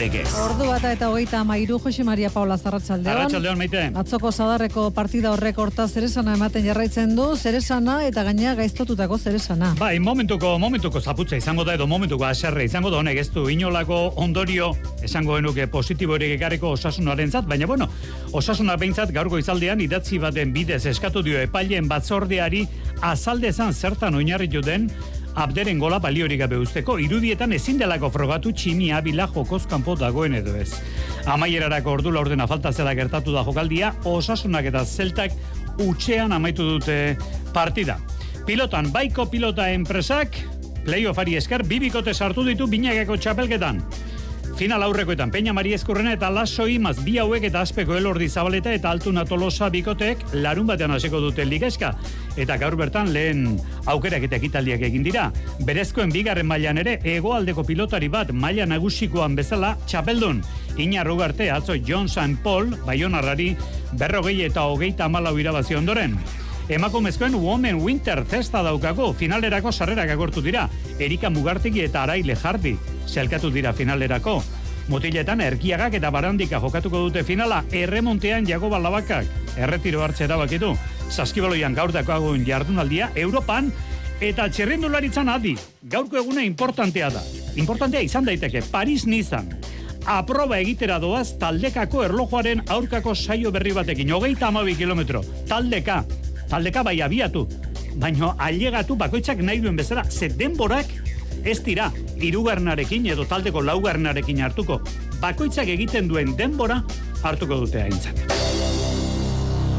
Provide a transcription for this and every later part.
Legez. Ordu bata eta hogeita amairu Jose Maria Paula Zarratxaldeon. Arratxaldeon, maite. Atzoko zadarreko partida horrek horta zeresana ematen jarraitzen du, zeresana eta gainea gaiztotutako zeresana. Bai, momentuko, momentuko zaputza izango da edo momentuko aserre izango da honek ez du inolako ondorio esango genuke positibo ere ekarriko osasunaren zat, baina bueno, osasuna behintzat gaurko izaldean idatzi baten bidez eskatu dio epailen batzordeari azaldezan zertan oinarritu den Abderen gola baliorik gabe usteko, irudietan ezin delako frogatu tximia bila jokoz kanpo dagoen edo ez. Amaierarako ordu ordena falta zela gertatu da jokaldia, osasunak eta zeltak utxean amaitu dute partida. Pilotan, baiko pilota enpresak, playoffari esker, bibikote sartu ditu binageko txapelketan. Final aurrekoetan Peña Maria Eskurrena eta Laso Imaz bi hauek eta azpeko elordi zabaleta eta altuna tolosa bikotek larun batean hasiko dute ligeska. Eta gaur bertan lehen aukerak eta ekitaldiak egin dira. Berezkoen bigarren mailan ere hegoaldeko pilotari bat maila nagusikoan bezala txapeldun. Ina Rugarte atzo John St. Paul, Bayonarrari berrogei eta hogeita amalau irabazi ondoren. Emakumezkoen Women Winter Festa daukago, finalerako sarrerak agortu dira. Erika Mugartegi eta Araile Jardi, zelkatu dira finalerako. Mutiletan erkiagak eta barandika jokatuko dute finala, erremontean jago balabakak. Erretiro hartze erabakitu. Saskibaloian gaur dakoagun jardunaldia, Europan, eta txerrendularitzan adi. Gaurko eguna importantea da. Importantea izan daiteke, Paris nizan. Aproba egitera doaz taldekako erlojuaren aurkako saio berri batekin. Hogeita amabi kilometro. Taldeka. Taldeka bai abiatu. Baina ailegatu bakoitzak nahi duen bezala. Ze denborak ez dira irugarnarekin edo taldeko laugarnarekin hartuko. Bakoitzak egiten duen denbora hartuko dute aintzat.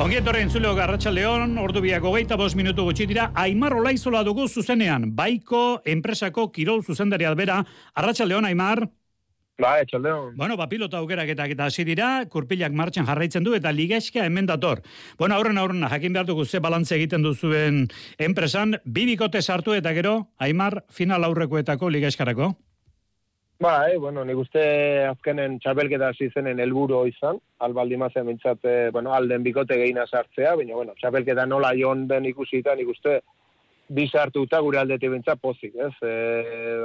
Ongi etorren zuleo garratxa leon, ordu biak hogeita bos minutu gutxi dira, Aimar Olaizola dugu zuzenean, baiko enpresako kirol zuzendari albera, arratxa leon, Aimar. Ba, etxaldeon. Bueno, ba, pilota aukerak eta eta hasi dira, kurpilak martxan jarraitzen du eta ligaizka hemen dator. Bueno, aurren aurren, jakin behar dugu ze balantze egiten duzuen enpresan, bi bikote sartu eta gero, Aimar, final aurrekoetako ligaizkarako. Ba, eh, bueno, nik uste azkenen txapelketa hasi zenen helburu izan, albaldi mazen bintzat, eh, bueno, alden bikote gehina sartzea, baina, bueno, txapelketa nola jon den ikusita, nik uste bi sartuta gure aldetik bintzat pozik, ez? E,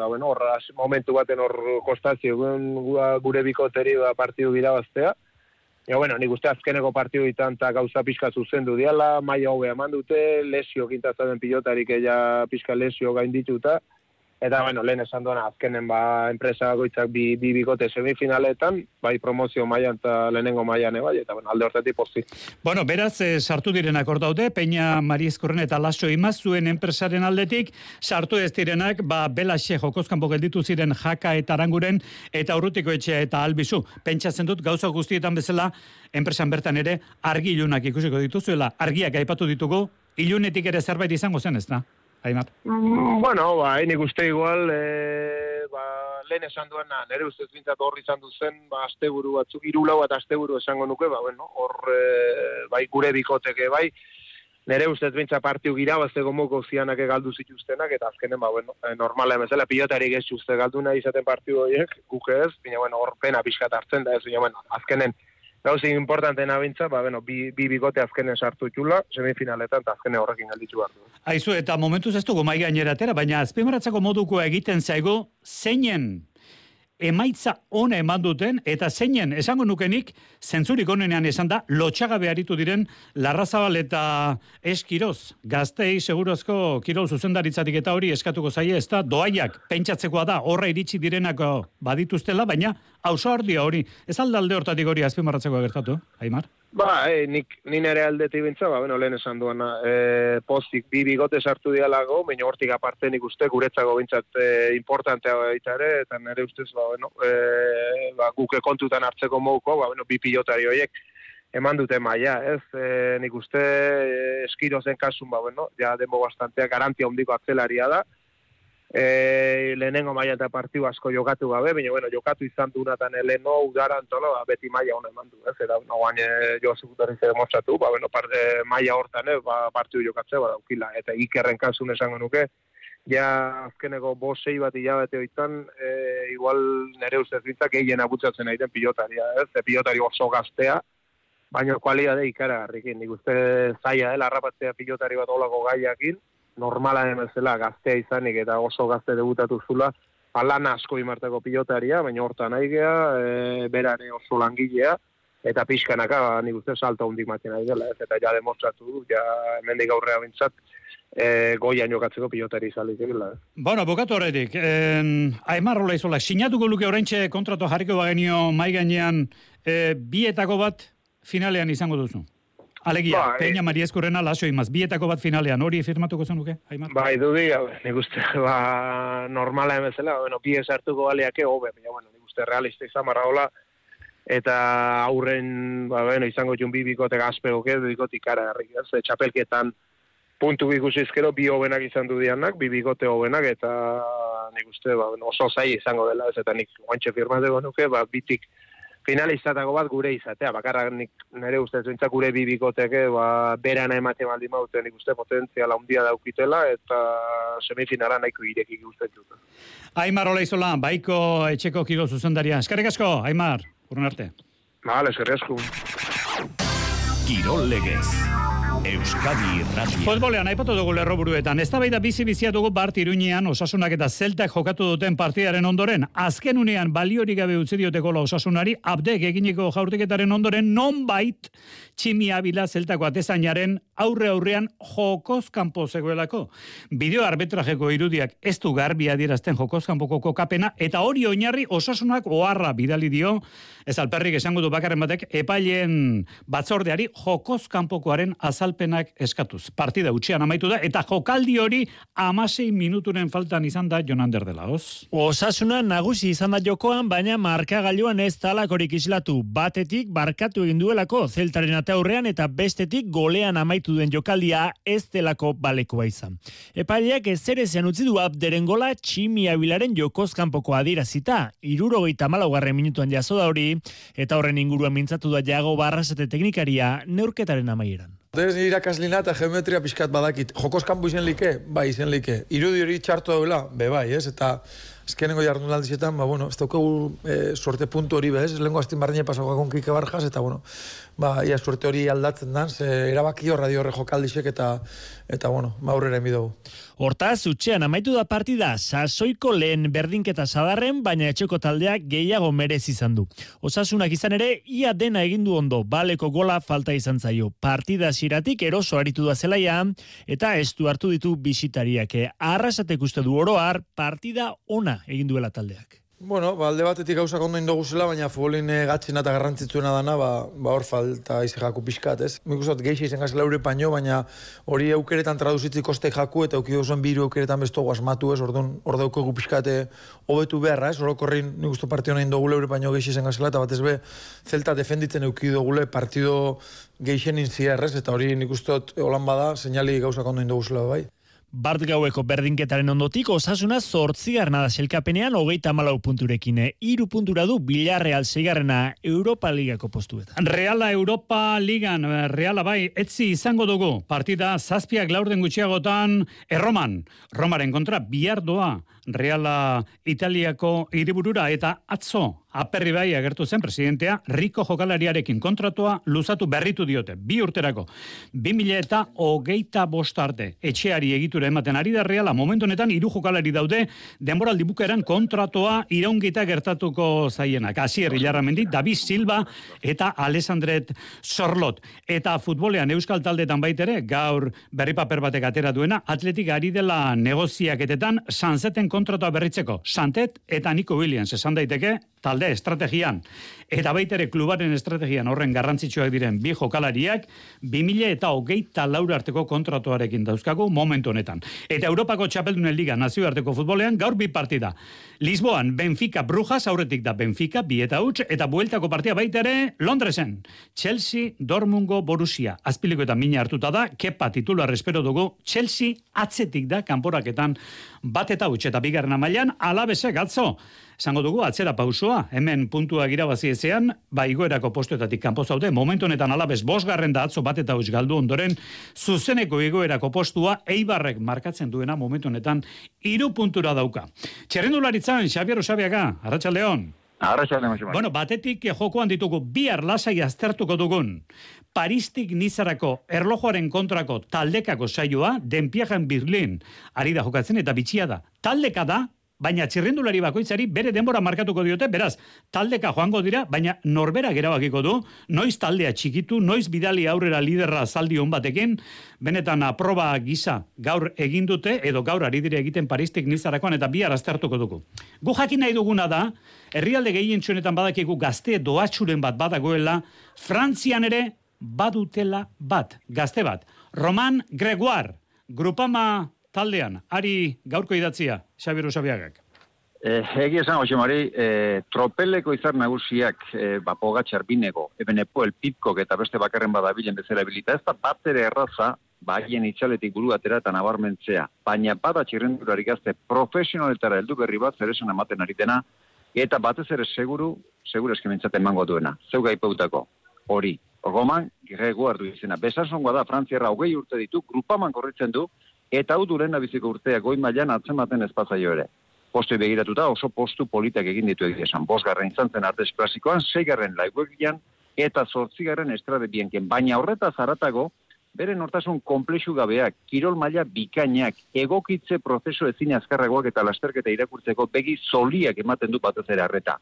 ba, bueno, as- momentu baten hor kostazio, gu- gure bikoteri ba, partidu birabaztea, Ja, bueno, nik uste azkeneko partidu ditan eta gauza pixka zuzendu diala, maila hobe eman dute, lesio kintazaten pilotarik ella pixka lesio gaindituta, eta bueno, lehen esan duena azkenen ba, enpresa goitzak bi, bi bikote semifinaletan, bai promozio mailan eta lehenengo mailan bai, eta bueno, alde hortetik pozi. Bueno, beraz, eh, sartu direnak hor daude, Peña Mariezkorren eta Laso Imaz zuen enpresaren aldetik, sartu ez direnak, ba, Belaxe jokozkanpo gelditu ziren jaka eta aranguren, eta urrutiko etxea eta albizu. Pentsatzen dut, gauza guztietan bezala, enpresan bertan ere, argi ilunak ikusiko dituzuela, argiak aipatu ditugu, ilunetik ere zerbait izango zen, ez da? Aimar. Mm, bueno, ba, nik uste igual, e, ba, lehen esan duena, nire ustez bintzat hor izan duzen, ba, asteburu batzuk, irulau eta asteburu esango nuke, ba, bueno, hor, e, bai, gure bikoteke, bai, nire ustez bintzat partiu gira, baztego moko zianak galdu zituztenak, eta azkenen, ba, bueno, normala emezela, pilotarik ez uste galdu nahi izaten partiu horiek, guke ez, baina, bueno, hor pena pixkat hartzen da, ez, baina, bueno, azkenen, gauzik importantena bintza, ba, bueno, bi, bi bikote azkenen sartu itxula, semifinaletan, eta azkenen horrekin galditu behar du. Aizu, eta momentuz ez dugu mai gaineratera, baina azpimaratzako modukoa egiten zaigu, zeinen emaitza ona eman duten, eta zeinen, esango nukenik, zentzurik onenean esan da, lotxagabe aritu diren Larrazabal eta Eskiroz. Gaztei segurozko kirol zuzendaritzatik eta hori eskatuko zaie, ez da, doaiak, pentsatzekoa da, horra iritsi direnako badituztela, baina hauso hori, ez alde alde hortatik hori azpimarratzeko gertatu, Aimar? Ba, e, nik, ni nere aldetik bintza, ba, bueno, lehen esan duena, e, pozik bi bigote sartu dialago, baina hortik aparte nik uste guretzako bintzat e, importantea baita ere, eta nere ustez, ba, bueno, e, ba, guke kontutan hartzeko moduko, ba, bueno, bi pilotari horiek eman dute maila, ez? E, nik uste e, eskirozen kasun, ba, bueno, ja demo bastantea garantia ondiko atzelaria da, e, lehenengo maila eta partiu asko jokatu gabe, baina bueno, jokatu izan du natan eleno udaran ba, beti maila hona eman du, ez, eta no, guain e, jo zekutarri zer demostratu, ba, bueno, par, e, maila hortan, eh, ba, partiu jokatzea, ba, daukila, eta ikerren kasun esango nuke, ja azkeneko bo sei bat hilabete hoitan, e, igual nere ustez bintzak gehien abutzatzen nahi den pilotaria, ez, e, pilotari oso gaztea, baina kualidade ikaragarrikin, nik uste zaila dela harrapatzea pilotari bat olako gaiakin, normala emezela gaztea izanik eta oso gazte debutatu zula, alan asko imarteko pilotaria, baina hortan nahi gea, e, berare oso langilea, eta pixkanaka, nik uste salto hundik maten nahi dela, ez, eta ja demostratu du, ja hemendik aurrea bintzat, e, goian jokatzeko pilotari izalik egila. Eh. Bueno, bukatu horretik, eh, Aimar Rola izola, sinatuko luke oraintxe kontratu jarriko bagenio mai gainean e, bietako bat finalean izango duzu? Alegia, ba, Peña e... Maria Eskurrena lasoi imaz, bietako bat finalean, hori firmatuko zenuke, Aimar? Bai, du diga, nik uste, ba, normala emezela, bueno, bi esartuko baleake, hobe, baina, bueno, nik uste realista izan marra hola, eta aurren, ba, bueno, izango jun bi bikote gazpego, bikotik ara, ez, txapelketan, puntu ikusi izkero bi hobenak izan du dianak, bi bigote hobenak, eta nik uste ba, oso zai izango dela, ez? Eta nik guantxe firmateko nuke, ba, bitik finalizatako bat gure izatea, bakarra nik nire ustez bintzak gure bi bigoteke, ba, berana emate maldi maute, nik uste potentziala handia daukitela, eta semifinala nahiko irekik uste dut. Aimar Ola Izola, baiko etxeko kigo zuzendaria. Eskarrik asko, Aimar, urun arte. Vale, eskarrik asko. Kirol legez. Euskadi Irratia. Futbolean aipatu dugu lerroburuetan. Ez da bizi bizia dugu bart iruñean osasunak eta zeltak jokatu duten partidaren ondoren. Azken unean baliori gabe utzi diote gola osasunari, abdek eginiko jaurtiketaren ondoren non bait tximi abila zeltako atezainaren aurre aurrean jokoz kanpo zegoelako. Bideo arbitrajeko irudiak ez du garbi adierazten jokoz kanpoko kokapena eta hori oinarri osasunak oharra bidali dio ez alperrik esango du bakarren batek epaileen batzordeari jokoz kanpokoaren azalpenak eskatuz. Partida utxean amaitu da eta jokaldi hori amasei minuturen faltan izan da Jonander dela, oz? Osasuna nagusi izan da jokoan, baina markagailuan ez talakorik islatu. Batetik barkatu egin duelako zeltaren aurrean eta bestetik golean amaitu duen jokaldia ez delako balekoa izan. Epaileak ez ere zean utzi du abderen gola tximi abilaren jokoz kanpoko adirazita, iruro gaita malaugarren minutuan jaso da hori, eta horren inguruan mintzatu da jago barrasate teknikaria neurketaren amaieran. Ez irakaslina eta geometria pixkat badakit. Jokos kanpo izen like? Bai, izen like. Irudi hori txartu daula? Be bai, ez? Eta azkenengo jardun aldizetan, ba, bueno, ez daukagu e, suerte puntu hori, bez? Lengo astin barriñe pasagoa konkike barjas, eta, bueno, ba, ia suerte hori aldatzen dan, ze erabaki horra di horre jokaldisek eta, eta bueno, ba, aurrera emidugu. Hortaz, utxean amaitu da partida, sasoiko lehen berdinketa sadarren, baina etxeko taldeak gehiago merez izan du. Osasunak izan ere, ia dena egindu ondo, baleko gola falta izan zaio. Partida ziratik eroso aritu da zelaia, eta ez du hartu ditu bisitariak. Arrasatek uste du oroar, partida ona egin duela taldeak. Bueno, ba, alde batetik gauzak ondo indogu zela, baina futbolin eh, gatzina eta garrantzitzuena dana, ba, ba hor falta izi jaku pixkat, ez? Mik usat, geixi izan gazela eure paino, baina hori eukeretan traduzitzi koste jaku, eta eukidu zuen biru eukeretan besto guazmatu, ez? Orduan, hor daukegu pixkate hobetu beharra, ez? Orokorrin, nik uste partio nahi indogu eure paino geixi izan gazela, eta batez be, zelta defenditzen eukidu gule partido geixen inzierrez, eta hori nik uste holan bada, seinali gauzak ondo indogu zela, bai. Bart gaueko berdinketaren ondotik, osasuna zortzigarna da selkapenean hogeita malau punturekin. Iru puntura du Bilarreal zeigarrena Europa Ligako postuetan. Reala Europa Ligan, Reala bai, etzi izango dugu. Partida zazpiak laurden gutxiagotan erroman. Romaren kontra biardoa. Reala Italiako hiriburura eta atzo aperri bai agertu zen presidentea riko jokalariarekin kontratua luzatu berritu diote. Bi urterako 2000 eta hogeita bost arte etxeari egitura ematen ari da Reala. Momentu honetan hiru jokalari daude denboraldi bukaeran kontratua iraungita gertatuko zaienak. Asier Ilarramendi David Silva eta Alessandret Sorlot. Eta futbolean euskal taldetan baitere gaur berri paper batek atera duena atletik ari dela negoziaketetan sanzeten kontratua berritzeko. Santet eta Nico Williams esan daiteke talde estrategian. Eta baitere klubaren estrategian horren garrantzitsuak diren bi jokalariak 2000 eta hogeita laura arteko kontratuarekin dauzkagu momentu honetan. Eta Europako Txapeldunen Liga nazioarteko futbolean gaur bi partida. Lisboan Benfica Brujas aurretik da Benfica bi eta huts eta bueltako partia baitere Londresen. Chelsea Dormungo Borussia. Azpiliko eta mina hartuta da, kepa titular espero dugu Chelsea atzetik da kanporaketan bat eta huts eta bigarren mailan alabese gatzo. Esango dugu, atzera pausoa, hemen puntua irabazi ezean, ba igoerako postuetatik kanpo zaude, momentu honetan alabez bosgarren da atzo bat eta galdu ondoren, zuzeneko igoerako postua, eibarrek markatzen duena momentu honetan, iru puntura dauka. Txerrendularitzan, Xabier Osabiaga, Arratxaldeon. Bueno, batetik jokoan ditugu, bihar lasai aztertuko dugun, Paristik nizarako erlojoaren kontrako taldekako saioa, denpiajan Berlin, ari da jokatzen eta bitxia da. Taldeka da, baina txirrindulari bakoitzari bere denbora markatuko diote, beraz, taldeka joango dira, baina norbera gerabakiko du, noiz taldea txikitu, noiz bidali aurrera liderra zaldi hon batekin, benetan aproba gisa gaur egin dute, edo gaur ari dire egiten paristik nizarakoan, eta bi araztertuko dugu. Gu jakin nahi duguna da, herrialde gehien txuenetan badakigu gazte doatxuren bat badagoela, Frantzian ere badutela bat, gazte bat. Roman Gregoire, grupama taldean, ari gaurko idatzia, Xabiru Xabiagak. Eh, egi esan, Jose Mari, eh, tropeleko izar nagusiak eh, bapoga txarbinego, eben epo elpitkok eta beste bakarren badabilen bezala bilita, ez da bat ere erraza, baien itxaletik buru atera eta nabarmentzea, baina bada txirrendurari gazte profesionaletara heldu berri bat zer esan ematen aritena, eta batez ere seguru, seguru eskimentzaten mango duena, zeu gaipeutako, hori, Roman Gregoire du izena. Besansongoa da, Frantziarra hogei urte ditu, grupaman korritzen du, eta hau duren biziko urtea goi mailan atzematen espazaio ere. Postu begiratuta oso postu politak egin ditu egia esan. Bosgarren izan zen artez klasikoan, seigarren laiguegian, eta zortzigarren estrade bienken. Baina horreta zaratago, bere nortasun komplexu gabeak, kirol maila bikainak, egokitze prozesu ezin azkarragoak eta lasterketa irakurtzeko begi zoliak ematen du batez ere arreta.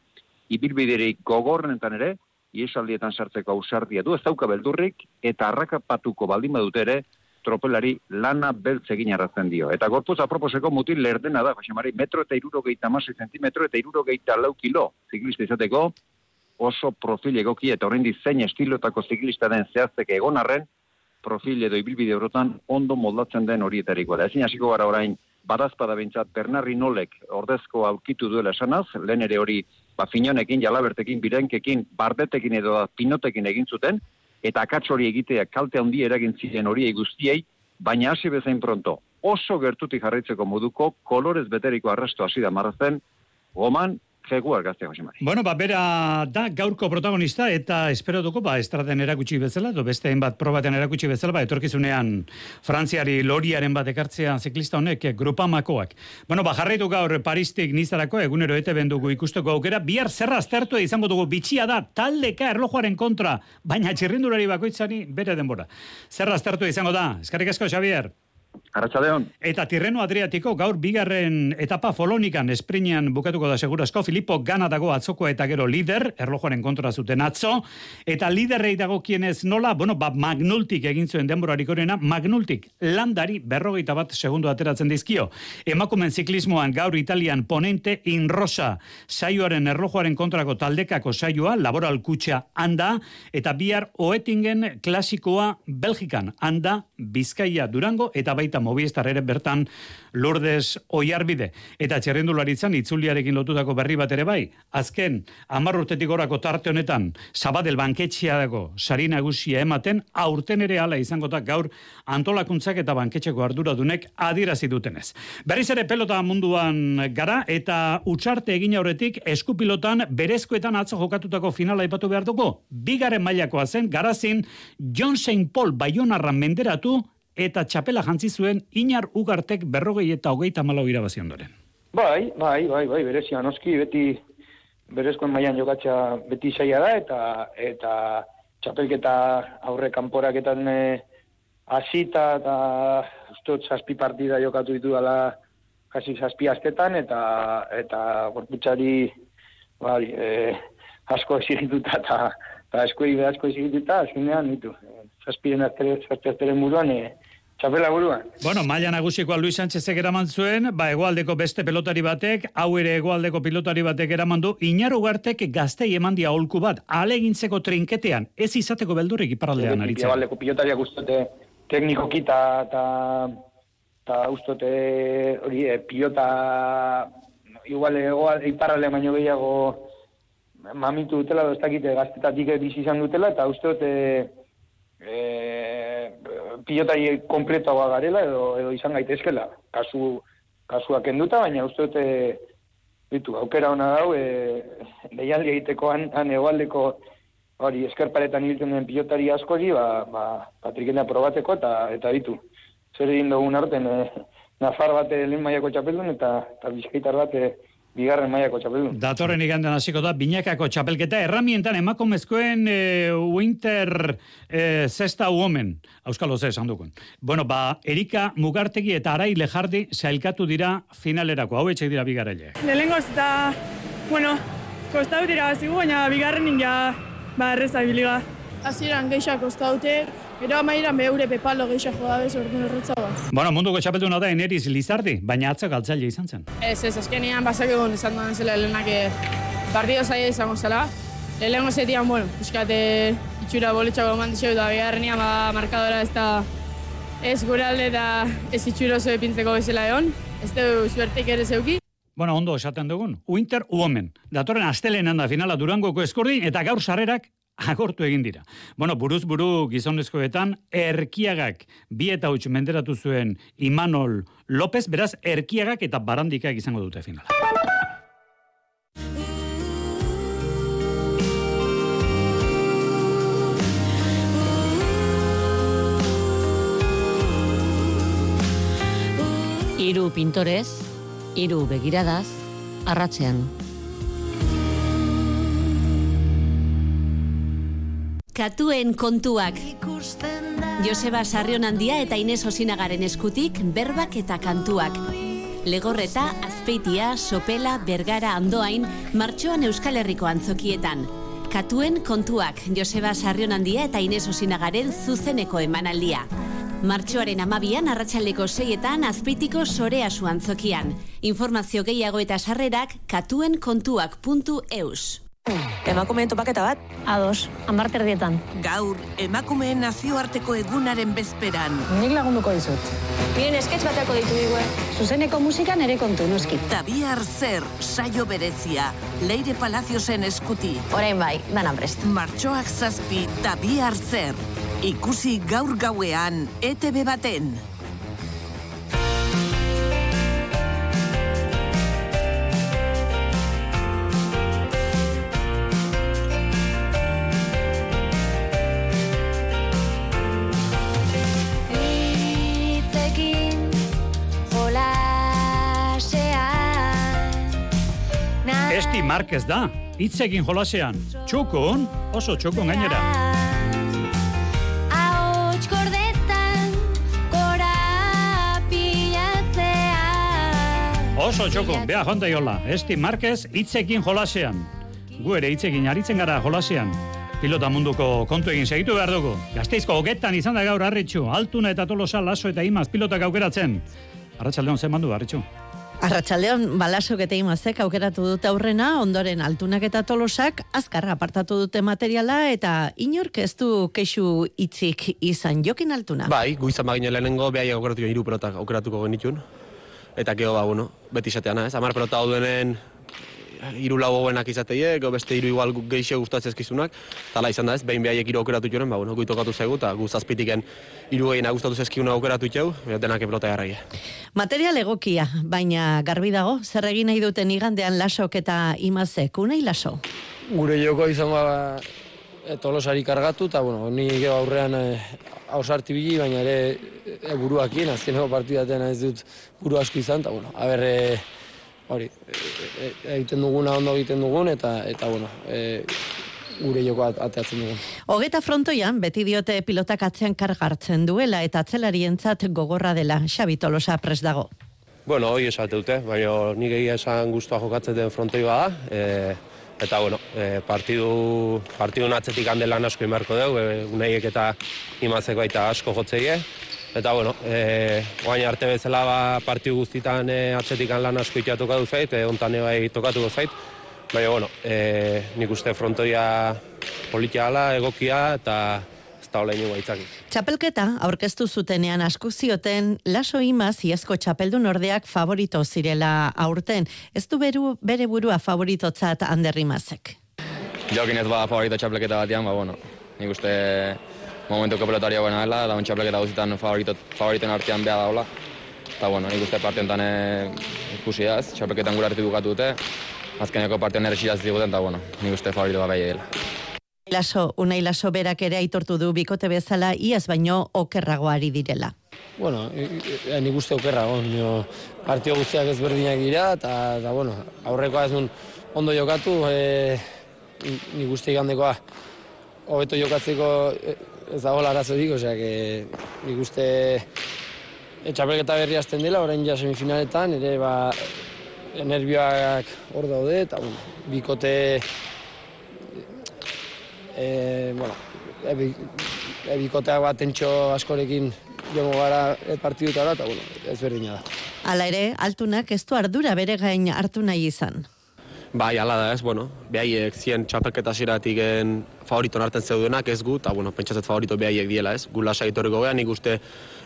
Ibilbiderik gogorrenetan ere, iesaldietan sartzeko ausardia du, ez dauka beldurrik, eta arrakapatuko baldin badut ere, tropelari lana beltz egin arrazen dio. Eta gorpuz aproposeko mutil lerdena da, Jose Mari, metro eta irurogeita masoi zentimetro eta irurogeita lau kilo ziklista izateko, oso profil egoki eta horrein zein estilotako ziklista den zehazteke egon arren, profil edo ibilbide horretan ondo moldatzen den horietariko da. Ezin hasiko gara orain, badazpada bintzat, Bernarri Nolek ordezko aurkitu duela esanaz, lehen ere hori ba, finonekin, jalabertekin, birenkekin, bardetekin edo pinotekin egin zuten, eta akats hori egitea kalte handi eragin ziren hori guztiei, baina hasi bezain pronto, oso gertutik jarraitzeko moduko, kolorez beteriko arrasto hasi da marrazen, goman, Jaguar gazte Josemari. Bueno, ba, bera da gaurko protagonista eta espero duko, ba, estraten erakutsi bezala, do beste bat probaten erakutsi bezala, ba, etorkizunean Frantziari loriaren bat ekartzea ziklista honek, grupamakoak. Bueno, ba, jarraitu gaur Paristik nizarako, egunero ete bendugu ikusteko aukera, bihar zerra aztertu izango dugu, bitxia da, taldeka erlojuaren kontra, baina txirrindulari bakoitzani bere denbora. Zerra aztertu izango da, eskarrik asko, Xavier. Arratxaldeon. Eta Tirreno Adriatiko gaur bigarren etapa folonikan esprinean bukatuko da segurazko Filippo gana dago atzoko eta gero lider, erlojoaren kontra zuten atzo, eta liderrei dago kienez nola, bueno, ba, magnultik egin zuen denborarik horrena, magnultik landari berrogeita bat segundo ateratzen dizkio. Emakumen ziklismoan gaur Italian ponente in rosa saioaren erlojoaren kontrako taldekako saioa, laboral kutxa handa, eta bihar oetingen klasikoa Belgikan handa, Bizkaia Durango, eta bai baita Movistar ere bertan Lourdes Oiarbide eta txerrendularitzan itzuliarekin lotutako berri bat ere bai. Azken 10 urtetik tarte honetan Sabadell banketxea dago sari nagusia ematen aurten ere hala izango da gaur antolakuntzak eta banketxeko arduradunek adierazi dutenez. Berriz ere pelota munduan gara eta utxarte egin aurretik eskupilotan berezkoetan atzo jokatutako finala ipatu behar dugu. Bigaren mailakoa zen garazin John St. Paul Bayonarra menderatu eta txapela jantzi zuen inar ugartek berrogei eta hogeita malau irabazi ondoren. Bai, bai, bai, bai, berezia noski, beti berezkoen maian jokatza beti saia da, eta eta txapelketa aurre kanporaketan e, hasita eta ustot zazpi partida jokatu ditu dela kasi zazpi astetan, eta eta gorputzari bai, e, asko exigituta eta eta eskuei asko exigituta, azkenean ditu. Zazpiren aztere, zazpiren muruan, e, Txapela buruan. Bueno, maila nagusikoa Luis Sánchez eraman zuen, ba, egoaldeko beste pelotari batek, hau ere egoaldeko pilotari batek eraman du, inaru gartek gaztei eman dia holku bat, alegintzeko trinketean, ez izateko beldurrik iparaldean aritzen. Egoaldeko pilotariak ustote teknikoki eta eta ustote hori e, pilota igual egoalde iparaldean baino gehiago mamitu dutela, ez dakite gaztetatik bizi izan dutela, eta ustote e, pilotari kompletoa garela edo, edo izan gaitezkela. Kasu, kasuak enduta, baina uste dute ditu, aukera hona dau, e, lehialdi egiteko han, han egualdeko hori eskerparetan hilten den pilotari askori, ba, ba, patrikena probateko eta eta ditu. Zer egin dugun arten, e, nafar bate lehen maiako txapeldun eta, eta bizkaitar bate bigarren mailako txapeldun. Datorren igandean hasiko da binakako txapelketa erramientan emakumezkoen e, Winter e, Zesta Women, Euskalo ze esan dukun. Bueno, ba, Erika Mugartegi eta Arai Lejardi sailkatu dira finalerako, hau etxek dira bigaraile. Lehenengo eta, bueno, kostau dira bazigu, baina bigarren ja, ba, erreza biliga. Hasieran geixak kostaute, gero amairan behure pepalo geixak joda bez, orduan erretza ba. Bueno, munduko txapelduna da Eneriz Lizardi, baina atzak galtzaile izan zen. Ez, ez, azkenean basak egon esan duan zela lehenak eh, partido zaila izango zela. Lehenengo zetian, bueno, piskate itxura boletxako eman dixeu da bigarrenian ba, markadora ez da ez gure alde eta ez itxura oso epintzeko bezala egon. Ez du zuertek ere zeuki. Bueno, ondo esaten dugun. Winter Women. Datorren astelenan da finala Durangoko eskordin eta gaur sarrerak agortu egin dira. Bueno, buruz buru gizonezkoetan erkiagak bi eta huts menderatu zuen Imanol López, beraz erkiagak eta barandikak izango dute finala. Hiru pintorez, hiru begiradaz, arratzean. Katuen kontuak. Joseba Sarrion handia eta Ines Osinagaren eskutik berbak eta kantuak. Legorreta, Azpeitia, Sopela, Bergara, Andoain, Martxoan Euskal Herriko antzokietan. Katuen kontuak, Joseba Sarrion handia eta Ines Osinagaren zuzeneko emanaldia. Martxoaren amabian arratsaldeko seietan azpeitiko sorea antzokian. Informazio gehiago eta sarrerak katuenkontuak.eus. Emakumeen topaketa bat? Ados, amarter dietan. Gaur, emakumeen nazioarteko egunaren bezperan. Nik lagunduko dizut. Miren esketx bateko ditu digue. Zuzeneko musikan ere kontu, noski. Tabiar zer, saio berezia, Leire Palaziosen eskuti. Orain bai, dana prest. Martxoak zazpi, tabiar zer. Ikusi gaur gauean, ETV baten. Esti Marquez da, hitzekin jolasean. Txukun, oso txukun gainera. Oso txukun, bea jonta jola. Esti Marquez hitzekin jolasean. Gu ere hitzekin aritzen gara jolasean. Pilota munduko kontu egin segitu behar dugu. Gazteizko hogetan izan da gaur harritxu. Altuna eta tolosa, laso eta imaz pilotak aukeratzen. Arratxaldeon zen bandu harritxu. Arratxaldeon balasok eta imazek aukeratu dute aurrena, ondoren altunak eta tolosak azkarra apartatu dute materiala eta inork ez du kexu hitzik izan jokin altuna. Bai, guizan bagine lehenengo, behai aukeratu pelotak aukeratuko genitun. Eta gero, ba, bueno, beti izatean, ez? Amar pelota hau duenen hiru lau hobenak izateie, gero beste hiru igual geixo gustatzen ezkizunak. Tala izan da ez, behin behaiek hiru aukeratu joren, ba, bueno, guitokatu zegu, eta gu zazpitiken hiru gehiena gustatu zezkiuna aukeratu jau, denak pelota jarraia. Material egokia, baina garbi dago, zer egin nahi duten igandean lasok eta imazek, unai laso. Gure joko izango ba, e, tolosari kargatu, eta bueno, ni gero aurrean e, hausarti bili, baina ere e, buruakin, azkeneko partidaten ez dut buru asko izan, eta bueno, haber, e, hori, e, e, egiten duguna ondo egiten dugun, eta, eta bueno, e, gure joko at- ateatzen dugun. Hogeta frontoian, beti diote pilotak atzean kargartzen duela eta atzelarientzat gogorra dela, Xabi Tolosa pres dago. Bueno, hoi esate dute, baina nik egia esan guztua jokatzen den frontoi bada, e, eta bueno, e, partidu, partidu atzetik hande lan asko imarko dugu, e, unaiek eta imazeko baita asko jotzeie, eta bueno, e, oain arte bezala ba, partidu guztitan e, atzetik lan asko itea tokatu zait, e, ontan bai tokatuko zait, baina bueno, e, nik uste frontoia politia ala, egokia, eta ez da hola inigo aitzaki. Txapelketa aurkeztu zutenean asku zioten laso imaz iazko txapeldun ordeak favorito zirela aurten. Ez du beru, bere burua favoritotzat anderrimazek. Jokin ez bada favorito txapleketa batean, ba, bueno, nik uste momentuko pelotaria buena dela, da un txapleketa guztietan favorito, favoritoen artean beha daula. Eta, bueno, nik uste parte honetan eh, ikusi da, ez, txapleketan gura hartu bukatu dute, azkeneko partean errexiraz diguten, eta, bueno, nik uste favorito bat bai dela. Laso, unai laso berak ere aitortu du bikote bezala iaz baino okerragoari direla. Bueno, e, nik uste okerra, on, nio, partio guztiak ezberdinak dira, eta, eta bueno, aurrekoa ez nun ondo jokatu, e, nik uste igandekoa hobeto jokatzeko e, ez dago arazorik, osea, que nik uste etxapelketa berri hasten dela, orain ja semifinaletan, ere ba, nervioak hor daude, eta bueno, bikote e, bueno, e, bikoteak bat entxo askorekin jomo gara e, partidutara, eta bueno, ez berdina da. Hala ere, altunak ez du ardura bere gain hartu nahi izan. Bai, ala da ez, bueno, behaiek zien txapelketa ziratik favorito nartzen zeudenak ez gu, eta bueno, pentsatzet favorito behaiek diela ez. Gu lasa etorriko nik uste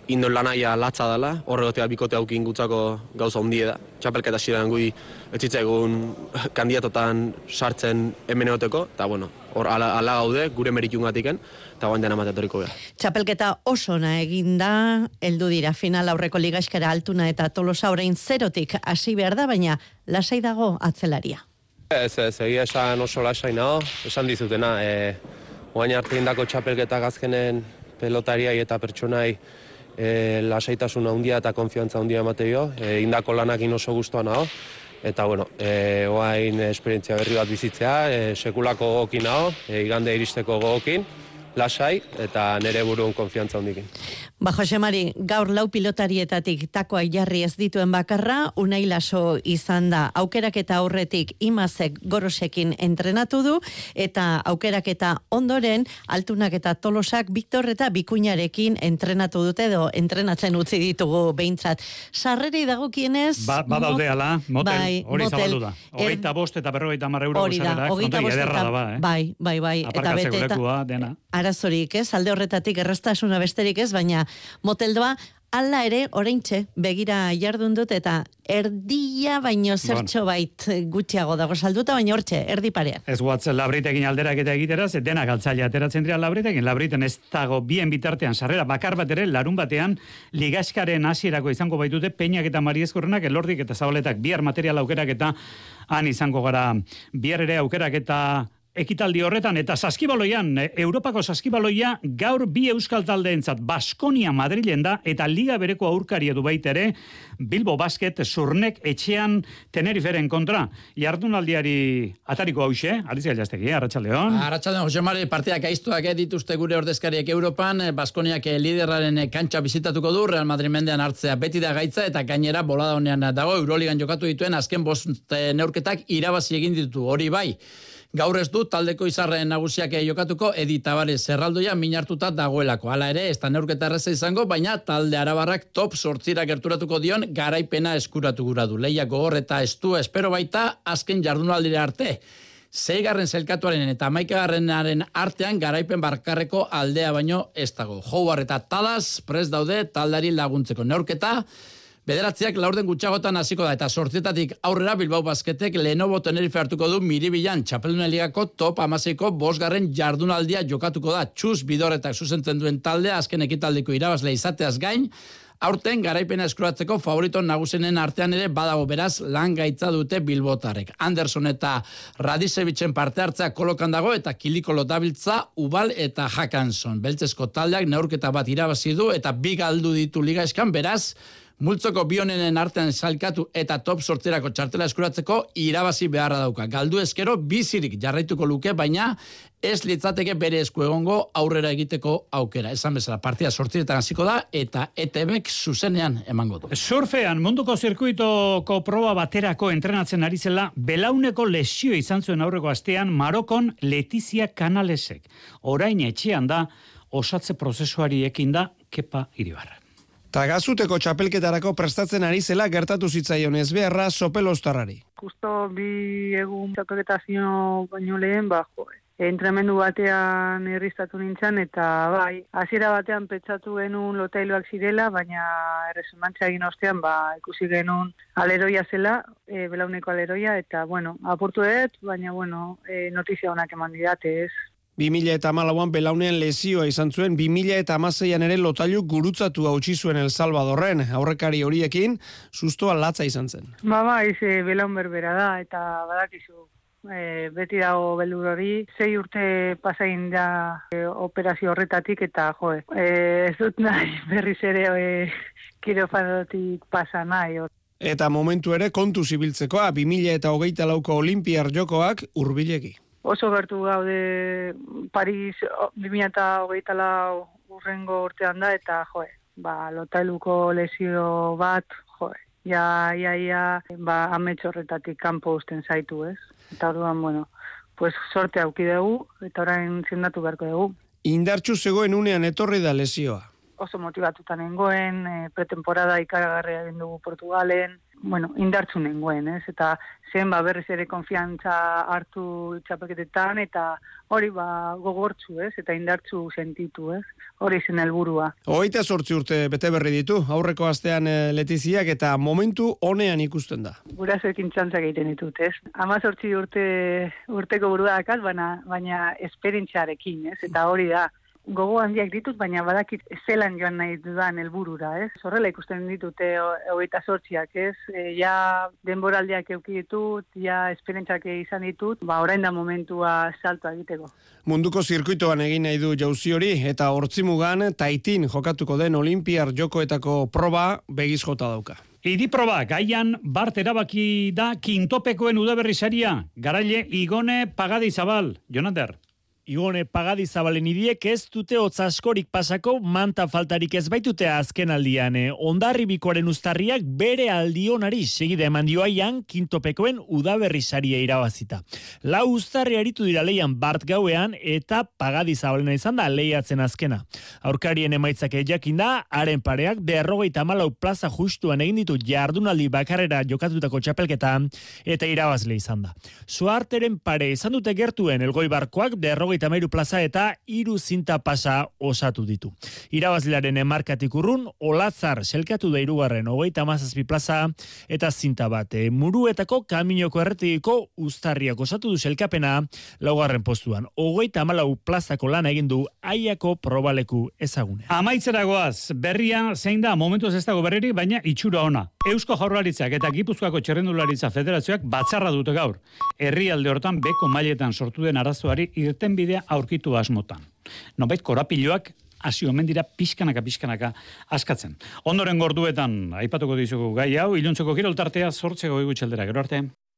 indon lanaia latza dela, horregotea bikote haukin gutzako gauza hundie da. Txapelketa ziren gui etzitzaigun kandidatotan sartzen hemen egoteko, eta bueno, hor ala, ala gaude, gure meritxungatiken, eta guain dena matetoriko beha. Txapelketa oso na eginda, heldu dira final aurreko ligaskara altuna eta tolosa orain zerotik hasi behar da, baina lasai dago atzelaria. Ez, ez, egia esan oso lasai nago, esan dizutena, e, oain arte indako txapelketak azkenen pelotariai eta pertsonai e, lasaitasun handia eta konfiantza handia emateio, e, indako lanakin oso guztuan nago, eta bueno, e, oain esperientzia berri bat bizitzea, e, sekulako gogokin nago, e, igande iristeko gogokin, lasai eta nere buruen konfiantza hondikin. Ba, Jose Mari, gaur lau pilotarietatik takoa jarri ez dituen bakarra, unai laso izan da aukerak eta aurretik imazek gorosekin entrenatu du, eta aukerak eta ondoren altunak eta tolosak Viktor eta bikuñarekin entrenatu dute edo entrenatzen utzi ditugu behintzat. Sarreri dago kienez... Ba, ba daude ala, motel, bai, hori motel, zabaldu da. Hogeita er, bost eta berrogeita marra euro hori da, hogeita bost eta... Ba, eh? Bai, bai, bai. Eta bete eta... dena. Arazorik ez, alde horretatik errastasuna besterik ez, baina moteldoa Ala ere, oraintxe begira jardun dut eta erdia baino zertxo bait gutxiago dago salduta, baina hortxe, erdi parea. Ez guatzen labritekin alderak eta egitera, ze dena galtzaile ateratzen dira labritekin, labriten ez dago bien bitartean sarrera, bakar bat ere, larun batean, ligaskaren hasierako izango baitute, peinak eta mariezkorrenak, elordik eta zabaletak, bihar material aukerak eta han izango gara, bihar ere aukerak eta ekitaldi horretan eta saskibaloian e, Europako saskibaloia gaur bi euskal taldeentzat Baskonia Madrilen da eta liga bereko aurkaria du baita ere Bilbo Basket zurnek etxean Teneriferen kontra. Jardunaldiari atariko hause Arizia Jastegi Arratsaldeon Arratsaldeon Jose Mari partidak aiztuak dituzte gure ordezkariek Europan Baskoniak liderraren kantxa bizitatuko du Real Madrid mendean hartzea beti da gaitza eta gainera bolada honean dago Euroligan jokatu dituen azken bost eh, neurketak irabazi egin ditu. Hori bai Gaur ez du taldeko izarren nagusiak jokatuko Edi Tabarez zerraldoia minartuta dagoelako. Hala ere, ez da neurketa erreza izango, baina talde arabarrak top sortzira gerturatuko dion garaipena eskuratu gura du. Leia gogor eta estu espero baita azken jardunaldire arte. Zeigarren zelkatuaren eta maikagarrenaren artean garaipen barkarreko aldea baino ez dago. Howard eta Tadas prez daude taldari laguntzeko neurketa, Bederatziak laurden gutxagotan hasiko da eta sortzetatik aurrera Bilbao Basketek Lenovo Tenerife hartuko du Miribilan Txapelduna Ligako top amaseiko bosgarren jardunaldia jokatuko da. Txus bidoretak zuzentzen duen taldea azken ekitaldeko irabazle izateaz gain, Aurten garaipena eskuratzeko favorito nagusenen artean ere badago beraz lan gaitza dute Bilbotarek. Anderson eta Radisevitzen parte hartzea kolokan dago eta kiliko lotabiltza Ubal eta Hakanson. Beltzesko taldeak neurketa bat irabazi du eta bi galdu ditu liga eskan beraz multzoko bionenen artean salkatu eta top sortzerako txartela eskuratzeko irabazi beharra dauka. Galdu eskero bizirik jarraituko luke, baina ez litzateke bere esku egongo aurrera egiteko aukera. Esan bezala, partia sortziretan hasiko da eta ETBek zuzenean emango du. Surfean, munduko zirkuitoko proba baterako entrenatzen ari zela, belauneko lesio izan zuen aurreko astean Marokon Letizia Kanalesek. Orain etxean da, osatze prozesuari ekin da, kepa iribarra. Tagazuteko txapelketarako prestatzen ari zela gertatu zitzaion ez beharra sopelostarrari. Justo bi egun txapelketazio baino lehen, ba, jo, entremendu batean erriztatu nintzen, eta bai, hasiera batean petzatu genuen lotailoak zirela, baina erresumantzia egin ostean, ba, ikusi genuen aleroia zela, e, belauneko aleroia, eta, bueno, apurtu dut, baina, bueno, e, notizia honak eman didate, ez, 2000 eta malauan belaunean lesioa izan zuen, 2000 eta amaseian ere lotailu gurutzatu hautsi zuen El Salvadorren, aurrekari horiekin, sustoa latza izan zen. Ba, ba, ize belaun berbera da, eta badakizu e, beti dago beldur hori, zei urte pasain da e, operazio horretatik eta jo, e, ez dut nahi berriz ere e, kirofanotik pasa nahi. Eta momentu ere kontu zibiltzekoa, 2000 eta hogeita lauko olimpiar jokoak urbilegi. Oso gertu gaude Paris o, 2000 eta hogeita lau urrengo urtean da eta joe, ba, lotailuko lesio bat, joe, ja, ja, ja, ba, amets horretatik kanpo usten zaitu, ez? Eta orduan, bueno, pues sorte auki dugu, eta orain zindatu beharko dugu. Indartxu zegoen unean etorri da lesioa. Oso motivatuta nengoen, e, pretemporada ikaragarria egin dugu Portugalen, bueno, indartzu nengoen, ez? Eta zen ba berriz ere konfiantza hartu txapeketetan eta hori ba gogortzu, ez? Eta indartzu sentitu, ez? Hori zen helburua. Hogeita sortzi urte bete berri ditu, aurreko astean e, letiziak eta momentu honean ikusten da. Gurasoekin txantzak egiten ditut, ez? Ama sortzi urte urteko burua dakaz, baina, baina esperientzarekin, ez? Eta hori da, gogo handiak ditut, baina badakit zelan joan nahi dudan helburura, ez? Horrela ikusten ditute hogeita sortziak, ez? E, ja denboraldiak euki ditut, ja esperientzak izan ditut, ba orain da momentua salto egiteko. Munduko zirkuitoan egin nahi du jauzi hori eta hortzimugan taitin jokatuko den olimpiar jokoetako proba begiz jota dauka. Idi proba, gaian bart erabaki da kintopekoen udaberri saria, garaile igone pagadi zabal, Jonander. Igone pagadi zabalen idiek ez dute askorik pasako manta faltarik ez baitute azken aldian. Eh? Ondarri bikoaren ustarriak bere aldionari segide eman dioaian kintopekoen udaberri saria irabazita. Lau ustarri aritu dira leian bart gauean eta pagadi zabalena izan da lehiatzen azkena. Aurkarien emaitzak ejakin da, haren pareak berrogeita malau plaza justuan egin ditu jardunaldi bakarera jokatutako txapelketa eta irabazle izan da. Suarteren pare izan dute gertuen elgoi barkoak berrogeita hogeita mairu plaza eta iru zinta pasa osatu ditu. Irabazlearen emarkatik urrun, olatzar selkatu da irugarren hogeita mazazpi plaza eta zinta bat. E, muruetako kaminoko erretigiko ustarriak osatu du selkapena laugarren postuan. Hogeita malau plazako lan egin du aiako probaleku ezagune. Amaitzeragoaz, berria zein da momentuz ez dago berriri, baina itxura ona. Eusko jaurlaritzak eta Gipuzkoako txerrendularitza federazioak batzarra dute gaur. Herrialde hortan beko mailetan sortu den arazoari irten bidea aurkitu asmotan. Nobait korapiloak hasi omen dira pixkanaka pixkanaka askatzen. Ondoren gorduetan aipatuko dizugu gai hau, iluntzeko kiroltartea sortzeko egutxeldera, gero arte.